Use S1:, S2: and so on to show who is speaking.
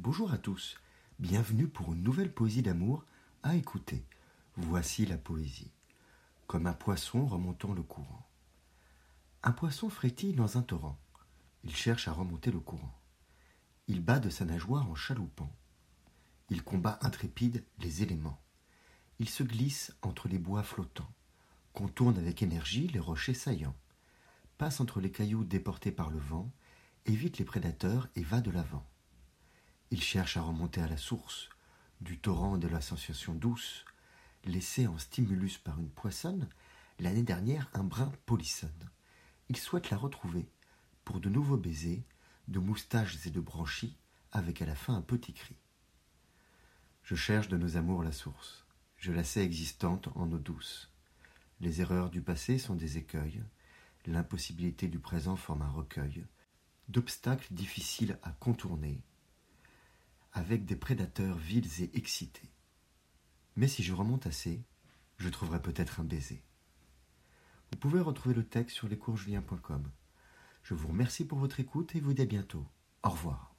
S1: Bonjour à tous, bienvenue pour une nouvelle poésie d'amour à écouter. Voici la poésie. Comme un poisson remontant le courant. Un poisson frétille dans un torrent. Il cherche à remonter le courant. Il bat de sa nageoire en chaloupant. Il combat intrépide les éléments. Il se glisse entre les bois flottants, contourne avec énergie les rochers saillants, passe entre les cailloux déportés par le vent, évite les prédateurs et va de l'avant. Il cherche à remonter à la source du torrent de l'association douce, laissé en stimulus par une poissonne, l'année dernière un brin polissonne. Il souhaite la retrouver pour de nouveaux baisers, de moustaches et de branchies, avec à la fin un petit cri. Je cherche de nos amours la source, je la sais existante en eau douce. Les erreurs du passé sont des écueils, l'impossibilité du présent forme un recueil d'obstacles difficiles à contourner, avec des prédateurs vils et excités. Mais si je remonte assez, je trouverai peut-être un baiser. Vous pouvez retrouver le texte sur lescoursjulien.com. Je vous remercie pour votre écoute et vous dis à bientôt. Au revoir.